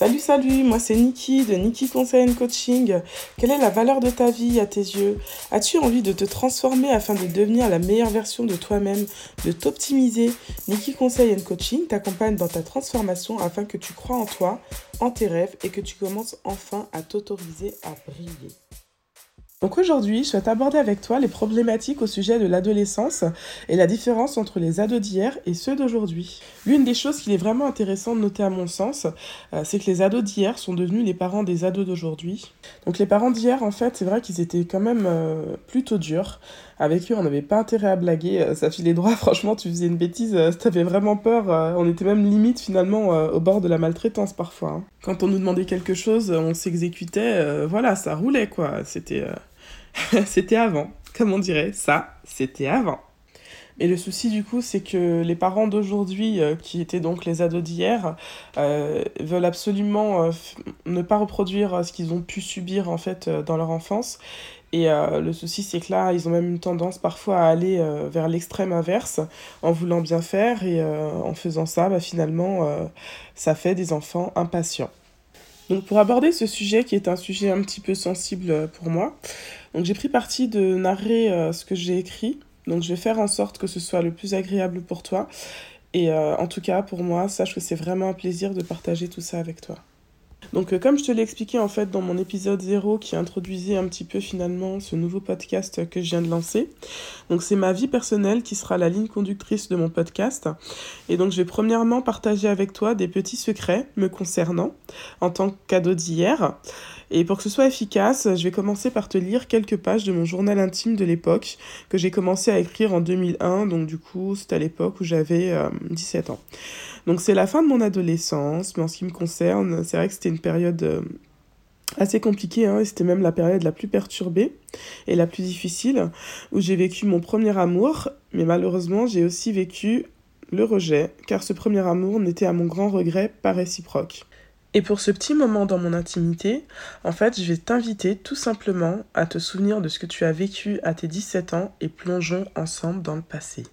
Salut, salut, moi c'est Niki de Niki Conseil Coaching. Quelle est la valeur de ta vie à tes yeux? As-tu envie de te transformer afin de devenir la meilleure version de toi-même, de t'optimiser? Niki Conseil Coaching t'accompagne dans ta transformation afin que tu crois en toi, en tes rêves et que tu commences enfin à t'autoriser à briller. Donc aujourd'hui, je vais t'aborder avec toi les problématiques au sujet de l'adolescence et la différence entre les ados d'hier et ceux d'aujourd'hui. L'une des choses qu'il est vraiment intéressant de noter à mon sens, euh, c'est que les ados d'hier sont devenus les parents des ados d'aujourd'hui. Donc les parents d'hier, en fait, c'est vrai qu'ils étaient quand même euh, plutôt durs. Avec eux, on n'avait pas intérêt à blaguer, euh, ça filait droit, franchement, tu faisais une bêtise, t'avais vraiment peur, on était même limite finalement au bord de la maltraitance parfois. Hein. Quand on nous demandait quelque chose, on s'exécutait, voilà, ça roulait quoi, c'était... c'était avant, comme on dirait, ça, c'était avant. Et le souci du coup, c'est que les parents d'aujourd'hui, euh, qui étaient donc les ados d'hier, euh, veulent absolument euh, ne pas reproduire ce qu'ils ont pu subir en fait dans leur enfance. Et le souci, c'est que là, ils ont même une tendance parfois à aller vers l'extrême inverse, en voulant bien faire, et en faisant ça, bah, finalement, ça fait des enfants impatients. Donc pour aborder ce sujet qui est un sujet un petit peu sensible pour moi, donc j'ai pris parti de narrer euh, ce que j'ai écrit. Donc je vais faire en sorte que ce soit le plus agréable pour toi. Et euh, en tout cas, pour moi, sache que c'est vraiment un plaisir de partager tout ça avec toi. Donc, euh, comme je te l'ai expliqué en fait dans mon épisode 0 qui introduisait un petit peu finalement ce nouveau podcast que je viens de lancer, donc c'est ma vie personnelle qui sera la ligne conductrice de mon podcast. Et donc, je vais premièrement partager avec toi des petits secrets me concernant en tant que cadeau d'hier. Et pour que ce soit efficace, je vais commencer par te lire quelques pages de mon journal intime de l'époque que j'ai commencé à écrire en 2001. Donc, du coup, c'était à l'époque où j'avais 17 ans. Donc c'est la fin de mon adolescence, mais en ce qui me concerne, c'est vrai que c'était une période euh, assez compliquée, hein, c'était même la période la plus perturbée et la plus difficile, où j'ai vécu mon premier amour, mais malheureusement j'ai aussi vécu le rejet, car ce premier amour n'était à mon grand regret pas réciproque. Et pour ce petit moment dans mon intimité, en fait, je vais t'inviter tout simplement à te souvenir de ce que tu as vécu à tes 17 ans et plongeons ensemble dans le passé.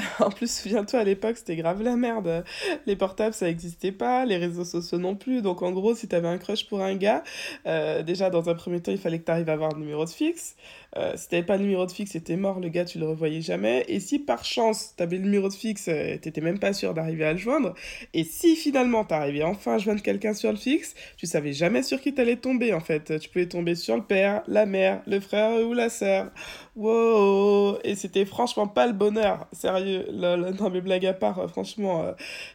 en plus, souviens-toi, à l'époque, c'était grave la merde. Les portables, ça n'existait pas, les réseaux sociaux non plus. Donc, en gros, si t'avais un crush pour un gars, euh, déjà, dans un premier temps, il fallait que tu arrives à avoir un numéro de fixe. Euh, si t'avais pas le numéro de fixe, c'était mort, le gars, tu le revoyais jamais. Et si par chance, t'avais le numéro de fixe, euh, t'étais même pas sûr d'arriver à le joindre. Et si finalement, t'arrivais enfin à joindre quelqu'un sur le fixe, tu savais jamais sur qui t'allais tomber, en fait. Tu pouvais tomber sur le père, la mère, le frère ou la sœur. Wow Et c'était franchement pas le bonheur. Sérieux, lol. Non, mais blague à part, euh, franchement,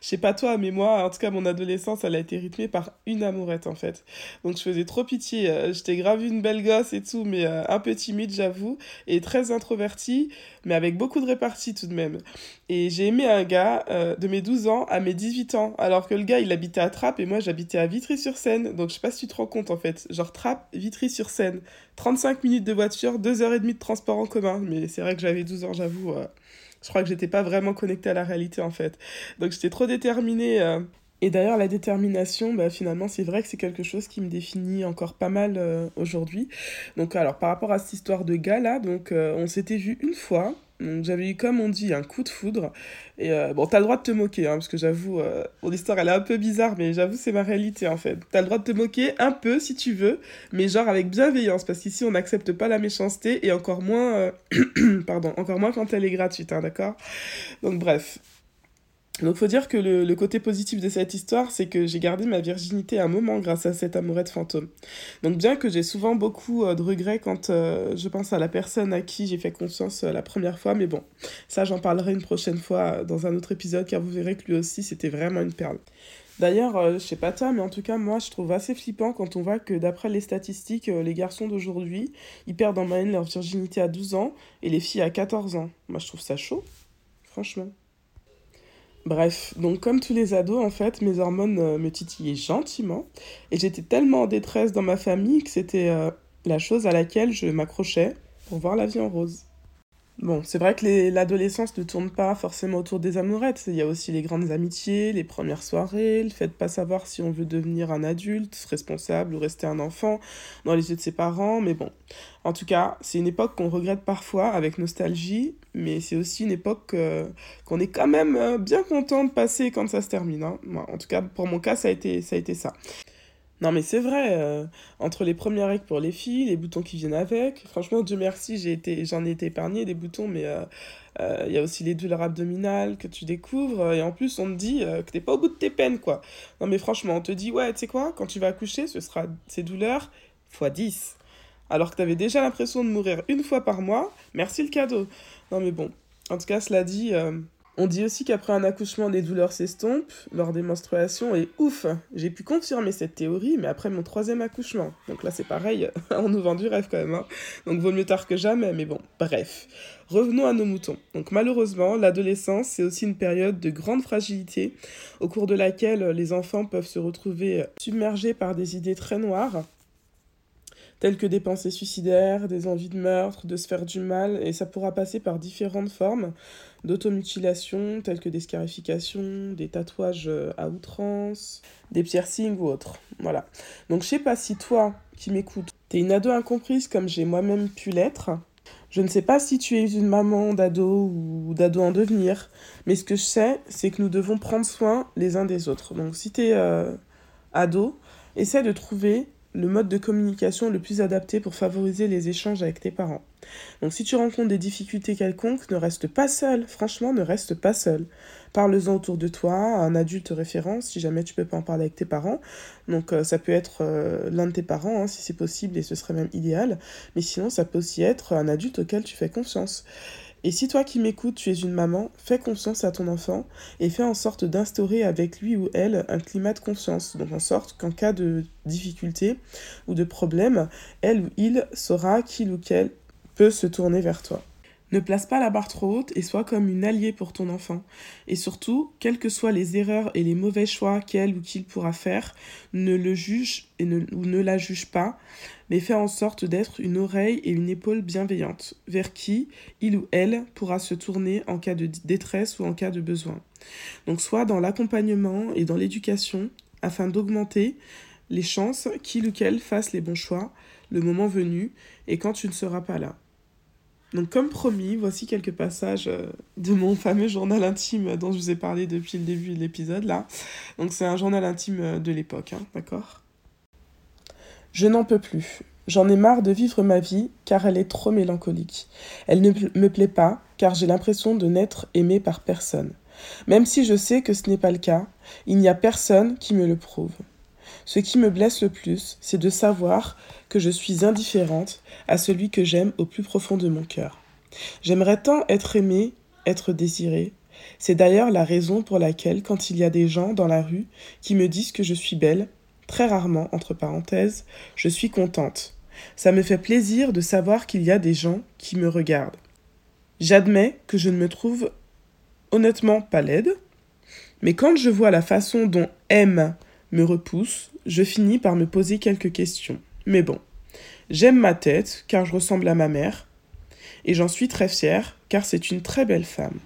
je sais pas toi, mais moi, en tout cas, mon adolescence, elle a été rythmée par une amourette, en fait. Donc, je faisais trop pitié. J'étais grave une belle gosse et tout, mais un peu timide j'avoue, et très introverti, mais avec beaucoup de répartie tout de même. Et j'ai aimé un gars euh, de mes 12 ans à mes 18 ans, alors que le gars, il habitait à Trappes et moi, j'habitais à Vitry-sur-Seine. Donc, je sais pas si tu te rends compte, en fait. Genre, Trappes, Vitry-sur-Seine. 35 minutes de voiture, 2h30 de transport en commun. Mais c'est vrai que j'avais 12 ans, j'avoue. Euh, je crois que j'étais pas vraiment connectée à la réalité, en fait. Donc, j'étais trop déterminée euh, et d'ailleurs, la détermination, bah, finalement, c'est vrai que c'est quelque chose qui me définit encore pas mal euh, aujourd'hui. Donc, alors, par rapport à cette histoire de gars là, donc, euh, on s'était vu une fois. Donc, j'avais eu, comme on dit, un coup de foudre. Et euh, bon, t'as le droit de te moquer, hein, parce que j'avoue, mon histoire, elle est un peu bizarre, mais j'avoue, c'est ma réalité, en fait. T'as le droit de te moquer un peu, si tu veux, mais genre avec bienveillance, parce qu'ici, on n'accepte pas la méchanceté, et encore moins, pardon, encore moins quand elle est gratuite, hein, d'accord? Donc, bref. Donc faut dire que le, côté positif de cette histoire, c'est que j'ai gardé ma virginité un moment grâce à cette amourette fantôme. Donc bien que j'ai souvent beaucoup euh, de regrets quand euh, je pense à la personne à qui j'ai fait confiance euh, la première fois, mais bon, ça j'en parlerai une prochaine fois dans un autre épisode car vous verrez que lui aussi c'était vraiment une perle. D'ailleurs, je sais pas toi, mais en tout cas moi je trouve assez flippant quand on voit que d'après les statistiques, les garçons d'aujourd'hui, ils perdent en moyenne leur virginité à 12 ans et les filles à 14 ans. Moi je trouve ça chaud, franchement. Bref, donc comme tous les ados, en fait, mes hormones euh, me titillaient gentiment. Et j'étais tellement en détresse dans ma famille que c'était euh, la chose à laquelle je m'accrochais pour voir la vie en rose. Bon, c'est vrai que l'adolescence ne tourne pas forcément autour des amourettes. Il y a aussi les grandes amitiés, les premières soirées, le fait de pas savoir si on veut devenir un adulte responsable ou rester un enfant dans les yeux de ses parents. Mais bon, en tout cas, c'est une époque qu'on regrette parfois avec nostalgie, mais c'est aussi une époque euh, qu'on est quand même euh, bien content de passer quand ça se termine. Hein. en tout cas, pour mon cas, ça a été ça. A été ça. Non, mais c'est vrai, euh, entre les premières règles pour les filles, les boutons qui viennent avec, franchement, Dieu merci, j'ai été, j'en ai été épargné des boutons, mais il euh, euh, y a aussi les douleurs abdominales que tu découvres, et en plus, on te dit que t'es pas au bout de tes peines, quoi. Non, mais franchement, on te dit, ouais, tu sais quoi, quand tu vas accoucher, ce sera ces douleurs x 10. Alors que t'avais déjà l'impression de mourir une fois par mois, merci le cadeau. Non, mais bon, en tout cas, cela dit, on dit aussi qu'après un accouchement, les douleurs s'estompent lors des menstruations et ouf, j'ai pu confirmer cette théorie, mais après mon troisième accouchement. Donc là, c'est pareil, on nous vend du rêve quand même. Hein. Donc vaut mieux tard que jamais, mais bon, bref. Revenons à nos moutons. Donc malheureusement, l'adolescence, c'est aussi une période de grande fragilité au cours de laquelle les enfants peuvent se retrouver submergés par des idées très noires telles que des pensées suicidaires, des envies de meurtre, de se faire du mal, et ça pourra passer par différentes formes d'automutilation, telles que des scarifications, des tatouages euh, à outrance, des piercings ou autres. Voilà. Donc je sais pas si toi qui m'écoutes, t'es une ado incomprise comme j'ai moi-même pu l'être. Je ne sais pas si tu es une maman d'ado ou d'ado en devenir, mais ce que je sais, c'est que nous devons prendre soin les uns des autres. Donc si tu es euh, ado, essaie de trouver le mode de communication le plus adapté pour favoriser les échanges avec tes parents. Donc si tu rencontres des difficultés quelconques, ne reste pas seul, franchement ne reste pas seul. Parle-en autour de toi, un adulte référent si jamais tu peux pas en parler avec tes parents. Donc euh, ça peut être euh, l'un de tes parents hein, si c'est possible et ce serait même idéal, mais sinon ça peut aussi être un adulte auquel tu fais confiance. Et si toi qui m'écoutes, tu es une maman, fais confiance à ton enfant et fais en sorte d'instaurer avec lui ou elle un climat de confiance. Donc en sorte qu'en cas de difficulté ou de problème, elle ou il saura qu'il ou qu'elle peut se tourner vers toi. Ne place pas la barre trop haute et sois comme une alliée pour ton enfant. Et surtout, quelles que soient les erreurs et les mauvais choix qu'elle ou qu'il pourra faire, ne le juge et ne, ou ne la juge pas, mais fais en sorte d'être une oreille et une épaule bienveillante, vers qui il ou elle pourra se tourner en cas de détresse ou en cas de besoin. Donc soit dans l'accompagnement et dans l'éducation, afin d'augmenter les chances qu'il ou qu'elle fasse les bons choix, le moment venu, et quand tu ne seras pas là. Donc comme promis, voici quelques passages euh, de mon fameux journal intime dont je vous ai parlé depuis le début de l'épisode là. Donc c'est un journal intime euh, de l'époque, hein, d'accord? Je n'en peux plus. J'en ai marre de vivre ma vie car elle est trop mélancolique. Elle ne me plaît pas car j'ai l'impression de n'être aimée par personne. Même si je sais que ce n'est pas le cas, il n'y a personne qui me le prouve. Ce qui me blesse le plus, c'est de savoir que je suis indifférente à celui que j'aime au plus profond de mon cœur. J'aimerais tant être aimée, être désirée. C'est d'ailleurs la raison pour laquelle, quand il y a des gens dans la rue qui me disent que je suis belle, très rarement, entre parenthèses, je suis contente. Ça me fait plaisir de savoir qu'il y a des gens qui me regardent. J'admets que je ne me trouve honnêtement pas laide, mais quand je vois la façon dont M me repousse, je finis par me poser quelques questions. Mais bon, j'aime ma tête car je ressemble à ma mère, et j'en suis très fière car c'est une très belle femme.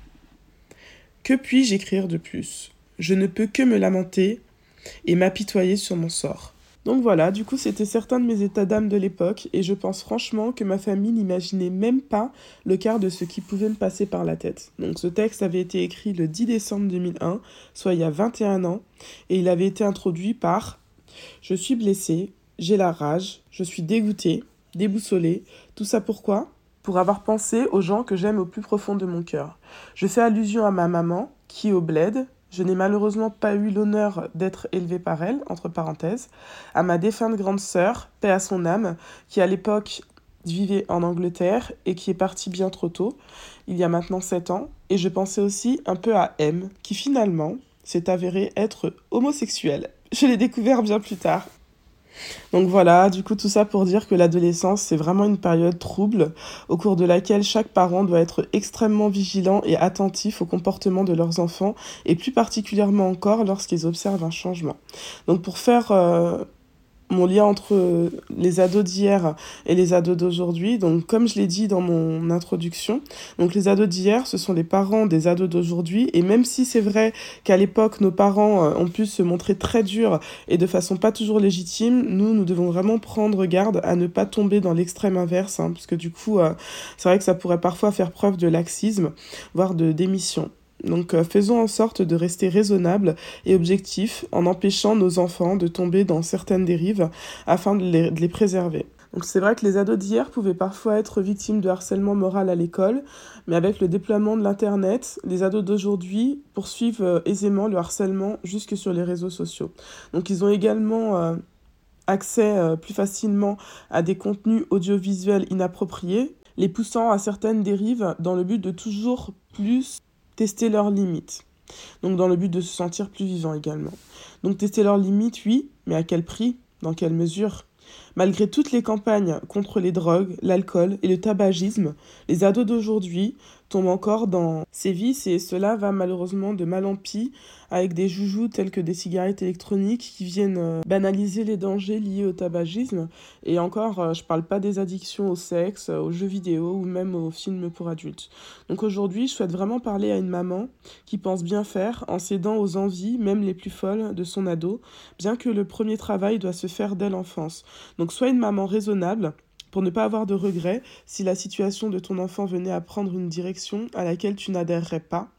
Que puis-je écrire de plus? Je ne peux que me lamenter et m'apitoyer sur mon sort. Donc voilà, du coup c'était certains de mes états d'âme de l'époque et je pense franchement que ma famille n'imaginait même pas le quart de ce qui pouvait me passer par la tête. Donc ce texte avait été écrit le 10 décembre 2001, soit il y a 21 ans, et il avait été introduit par Je suis blessée, j'ai la rage, je suis dégoûtée, déboussolée, tout ça pourquoi? Pour avoir pensé aux gens que j'aime au plus profond de mon cœur. Je fais allusion à ma maman, qui au bled, je n'ai malheureusement pas eu l'honneur d'être élevée par elle, entre parenthèses, à ma défunte grande sœur, paix à son âme, qui à l'époque vivait en Angleterre et qui est partie bien trop tôt, il y a maintenant 7 ans, et je pensais aussi un peu à M, qui finalement s'est avéré être homosexuel. Je l'ai découvert bien plus tard, donc voilà, du coup tout ça pour dire que l'adolescence, c'est vraiment une période trouble au cours de laquelle chaque parent doit être extrêmement vigilant et attentif au comportement de leurs enfants et plus particulièrement encore lorsqu'ils observent un changement. Donc pour faire... Euh, mon lien entre les ados d'hier et les ados d'aujourd'hui. Donc, comme je l'ai dit dans mon introduction, donc les ados d'hier, ce sont les parents des ados d'aujourd'hui. Et même si c'est vrai qu'à l'époque, nos parents euh, ont pu se montrer très durs et de façon pas toujours légitime, nous, nous devons vraiment prendre garde à ne pas tomber dans l'extrême inverse, hein, parce que du coup, euh, c'est vrai que ça pourrait parfois faire preuve de laxisme, voire de démission. Donc euh, faisons en sorte de rester raisonnables et objectifs en empêchant nos enfants de tomber dans certaines dérives afin de les, préserver. Donc c'est vrai que les ados d'hier pouvaient parfois être victimes de harcèlement moral à l'école, mais avec le déploiement de l'Internet, les ados d'aujourd'hui poursuivent euh, aisément le harcèlement jusque sur les réseaux sociaux. Donc ils ont également euh, accès plus facilement à des contenus audiovisuels inappropriés, les poussant à certaines dérives dans le but de toujours plus tester leurs limites. Donc dans le but de se sentir plus vivant également. Donc tester leurs limites, oui, mais à quel prix? Dans quelle mesure? Malgré toutes les campagnes contre les drogues, l'alcool et le tabagisme, les ados d'aujourd'hui tombent encore dans ces vices et cela va malheureusement de mal en pis avec des joujoux tels que des cigarettes électroniques qui viennent euh, banaliser les dangers liés au tabagisme. Et encore, euh, je parle pas des addictions au sexe, aux jeux vidéo ou même aux films pour adultes. Donc aujourd'hui, je souhaite vraiment parler à une maman qui pense bien faire en cédant aux envies, même les plus folles, de son ado, bien que le premier travail doit se faire dès l'enfance. Sois une maman raisonnable pour ne pas avoir de regrets si la situation de ton enfant venait à prendre une direction à laquelle tu n'adhérerais pas.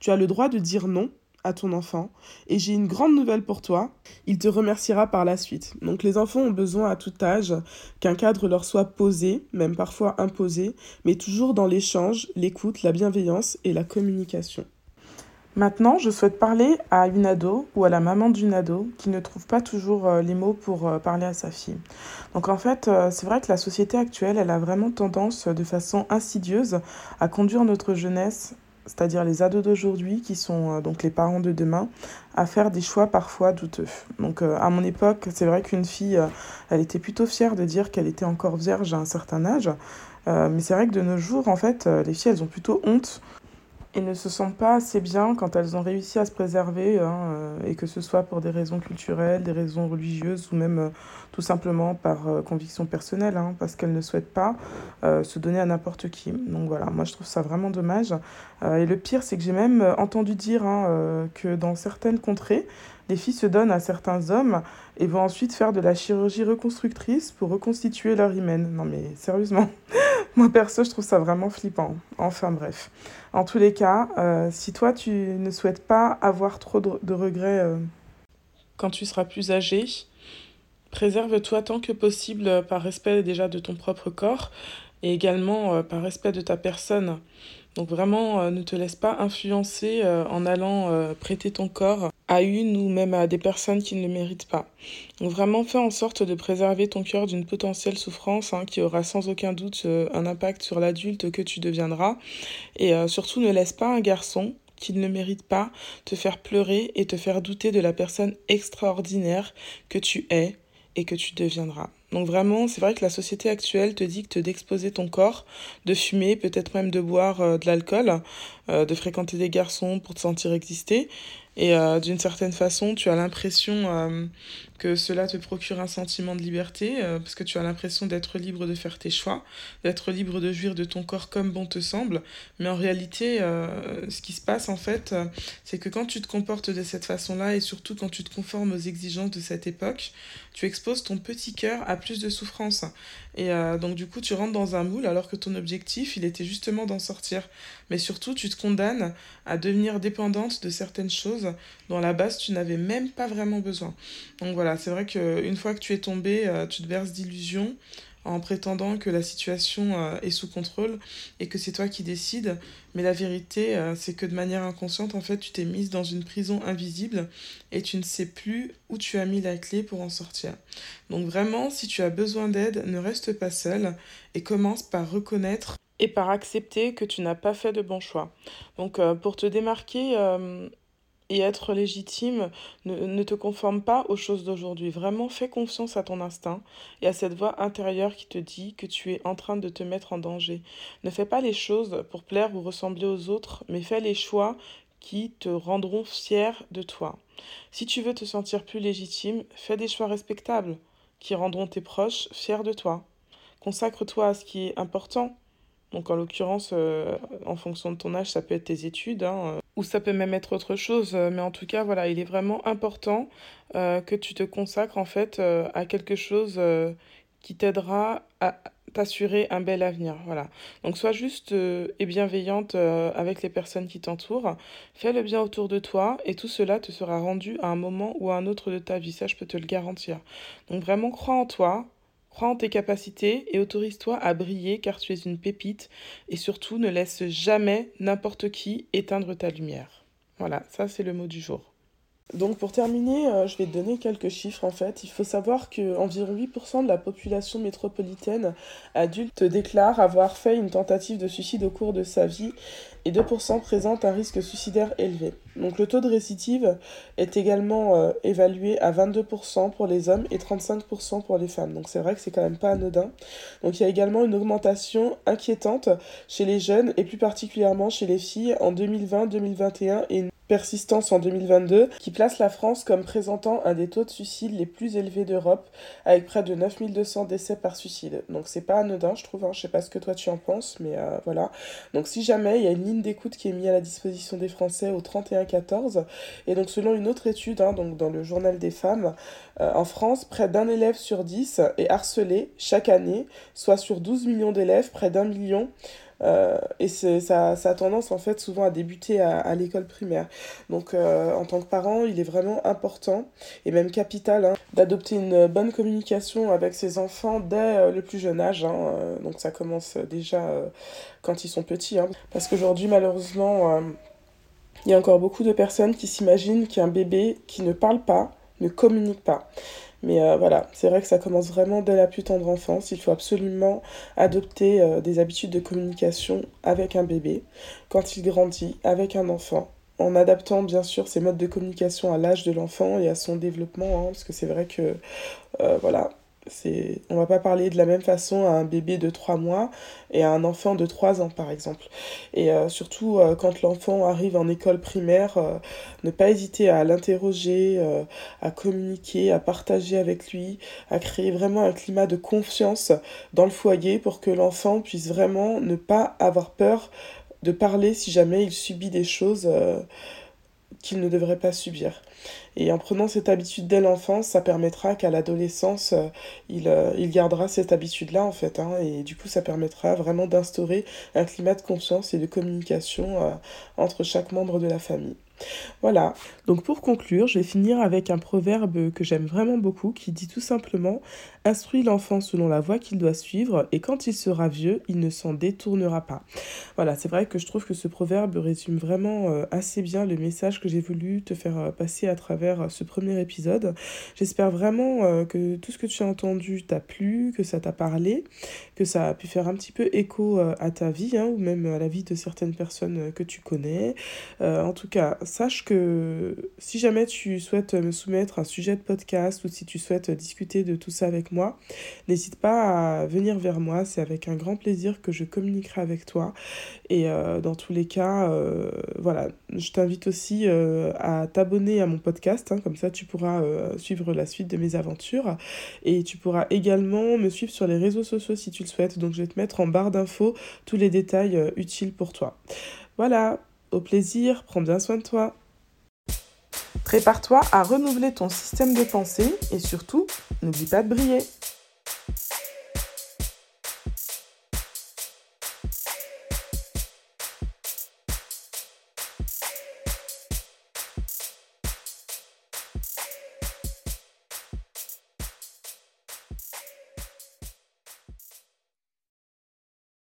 Tu as le droit de dire non à ton enfant et j'ai une grande nouvelle pour toi, il te remerciera par la suite. Donc les enfants ont besoin à tout âge qu'un cadre leur soit posé, même parfois imposé, mais toujours dans l'échange, l'écoute, la bienveillance et la communication. Maintenant, je souhaite parler à une ado ou à la maman d'une ado qui ne trouve pas toujours euh, les mots pour euh, parler à sa fille. Donc en fait, euh, c'est vrai que la société actuelle, elle a vraiment tendance de façon insidieuse à conduire notre jeunesse, c'est-à-dire les ados d'aujourd'hui qui sont donc les parents de demain, à faire des choix parfois douteux. Donc à mon époque, c'est vrai qu'une fille, elle était plutôt fière de dire qu'elle était encore vierge à un certain âge. mais c'est vrai que de nos jours, en fait, les filles, elles ont plutôt honte et ne se sentent pas assez bien quand elles ont réussi à se préserver, hein, euh, et que ce soit pour des raisons culturelles, des raisons religieuses ou même euh, tout simplement par euh, conviction personnelle, hein, parce qu'elles ne souhaitent pas se donner à n'importe qui. Donc voilà, moi je trouve ça vraiment dommage. et le pire, c'est que j'ai même entendu dire hein, que dans certaines contrées, les filles se donnent à certains hommes et vont ensuite faire de la chirurgie reconstructrice pour reconstituer leur hymen. Non mais sérieusement, moi perso je trouve ça vraiment flippant. Enfin bref. En tous les cas, euh, si toi tu ne souhaites pas avoir trop de, regrets euh, quand tu seras plus âgé, préserve-toi tant que possible par respect déjà de ton propre corps et également euh, par respect de ta personne. Donc vraiment, euh, ne te laisse pas influencer euh, en allant prêter ton corps à une ou même à des personnes qui ne le méritent pas. Donc vraiment, fais en sorte de préserver ton cœur d'une potentielle souffrance hein, qui aura sans aucun doute un impact sur l'adulte que tu deviendras. Et surtout, ne laisse pas un garçon qui ne le mérite pas te faire pleurer et te faire douter de la personne extraordinaire que tu es et que tu deviendras. Donc vraiment, c'est vrai que la société actuelle te dicte d'exposer ton corps, de fumer, peut-être même de boire euh, de l'alcool, euh, de fréquenter des garçons pour te sentir exister. Et euh, d'une certaine façon, tu as l'impression que cela te procure un sentiment de liberté, parce que tu as l'impression d'être libre de faire tes choix, d'être libre de jouir de ton corps comme bon te semble. Mais en réalité, ce qui se passe en fait, c'est que quand tu te comportes de cette façon-là, et surtout quand tu te conformes aux exigences de cette époque, tu exposes ton petit cœur à plus de souffrance. Et euh, donc du coup, tu rentres dans un moule alors que ton objectif, il était justement d'en sortir. Mais surtout, tu te condamnes à devenir dépendante de certaines choses dont à la base, tu n'avais même pas vraiment besoin. Donc voilà, c'est vrai qu'une fois que tu es tombé, euh, tu te verses d'illusions en prétendant que la situation euh, est sous contrôle et que c'est toi qui décides. Mais la vérité, euh, c'est que de manière inconsciente, en fait, tu t'es mise dans une prison invisible et tu ne sais plus où tu as mis la clé pour en sortir. Donc vraiment, si tu as besoin d'aide, ne reste pas seul et commence par reconnaître et par accepter que tu n'as pas fait de bon choix. Donc pour te démarquer et être légitime, ne, te conforme pas aux choses d'aujourd'hui. Vraiment, fais confiance à ton instinct et à cette voix intérieure qui te dit que tu es en train de te mettre en danger. Ne fais pas les choses pour plaire ou ressembler aux autres, mais fais les choix qui te rendront fier de toi. Si tu veux te sentir plus légitime, fais des choix respectables. qui rendront tes proches fiers de toi. Consacre-toi à ce qui est important. Donc en l'occurrence, euh, en fonction de ton âge, ça peut être tes études, hein, euh, ou ça peut même être autre chose. Mais en tout cas, voilà, il est vraiment important euh, que tu te consacres en fait à quelque chose qui t'aidera à t'assurer un bel avenir. Voilà. Donc sois juste et bienveillante avec les personnes qui t'entourent. Fais le bien autour de toi et tout cela te sera rendu à un moment ou à un autre de ta vie. Ça, je peux te le garantir. Donc vraiment, crois en toi, Crois en tes capacités et autorise-toi à briller car tu es une pépite et surtout ne laisse jamais n'importe qui éteindre ta lumière. Voilà, ça c'est le mot du jour. Donc pour terminer, euh, je vais te donner quelques chiffres en fait. Il faut savoir qu'environ 8% de la population métropolitaine adulte déclare avoir fait une tentative de suicide au cours de sa vie et 2% présentent un risque suicidaire élevé. Donc le taux de récidive est également euh, évalué à 22% pour les hommes et 35% pour les femmes. Donc c'est vrai que c'est quand même pas anodin. Donc il y a également une augmentation inquiétante chez les jeunes et plus particulièrement chez les filles en 2020, 2021 et persistance en 2022 qui place la France comme présentant un des taux de suicide les plus élevés d'Europe avec près de 9200 décès par suicide. Donc c'est pas anodin je trouve, hein. je sais pas ce que toi tu en penses mais euh, voilà. Donc si jamais il y a une ligne d'écoute qui est mise à la disposition des Français au 31-14 et donc selon une autre étude hein, donc dans le journal des femmes euh, en France près d'un élève sur 10 est harcelé chaque année soit sur 12 millions d'élèves près d'un million euh, et ça, ça a tendance en fait souvent à débuter à, l'école primaire. Donc euh, en tant que parent, il est vraiment important et même capital hein, d'adopter une bonne communication avec ses enfants dès euh, le plus jeune âge. Hein. donc ça commence déjà quand ils sont petits. Hein. Parce qu'aujourd'hui malheureusement, il y a encore beaucoup de personnes qui s'imaginent qu'un bébé qui ne parle pas ne communique pas. Mais euh, voilà, c'est vrai que ça commence vraiment dès la plus tendre enfance. Il faut absolument adopter euh, des habitudes de communication avec un bébé, quand il grandit, avec un enfant, en adaptant bien sûr ses modes de communication à l'âge de l'enfant et à son développement, hein, parce que c'est vrai que euh, voilà, c'est, on va pas parler de la même façon à un bébé de 3 mois et à un enfant de 3 ans par exemple. Et euh, surtout euh, quand l'enfant arrive en école primaire, euh, ne pas hésiter à l'interroger, à communiquer, à partager avec lui, à créer vraiment un climat de confiance dans le foyer pour que l'enfant puisse vraiment ne pas avoir peur de parler si jamais il subit des choses qu'il ne devrait pas subir. Et en prenant cette habitude dès l'enfance, ça permettra qu'à l'adolescence, euh, il, euh, il, gardera cette habitude-là, en fait. Hein, et du coup, ça permettra vraiment d'instaurer un climat de confiance et de communication euh, entre chaque membre de la famille. Voilà, donc pour conclure, je vais finir avec un proverbe que j'aime vraiment beaucoup qui dit tout simplement Instruis l'enfant selon la voie qu'il doit suivre et quand il sera vieux, il ne s'en détournera pas. Voilà, c'est vrai que je trouve que ce proverbe résume vraiment euh, assez bien le message que j'ai voulu te faire euh, passer à travers euh, ce premier épisode. J'espère vraiment que tout ce que tu as entendu t'a plu, que ça t'a parlé, que ça a pu faire un petit peu écho à ta vie hein, ou même à la vie de certaines personnes que tu connais. en tout cas, sache que si jamais tu souhaites me soumettre un sujet de podcast ou si tu souhaites discuter de tout ça avec moi, n'hésite pas à venir vers moi. C'est avec un grand plaisir que je communiquerai avec toi. Et euh, dans tous les cas, euh, voilà, je t'invite aussi euh, à t'abonner à mon podcast. Hein. comme ça, tu pourras suivre la suite de mes aventures. Et tu pourras également me suivre sur les réseaux sociaux si tu le souhaites. Donc, je vais te mettre en barre d'infos tous les détails utiles pour toi. Voilà, au plaisir, prends bien soin de toi. Prépare-toi à renouveler ton système de pensée et surtout, n'oublie pas de briller.